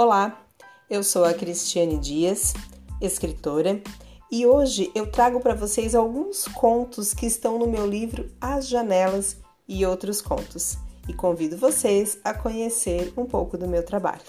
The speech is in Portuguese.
Olá, eu sou a Cristiane Dias, escritora, e hoje eu trago para vocês alguns contos que estão no meu livro As Janelas e Outros Contos, e convido vocês a conhecer um pouco do meu trabalho.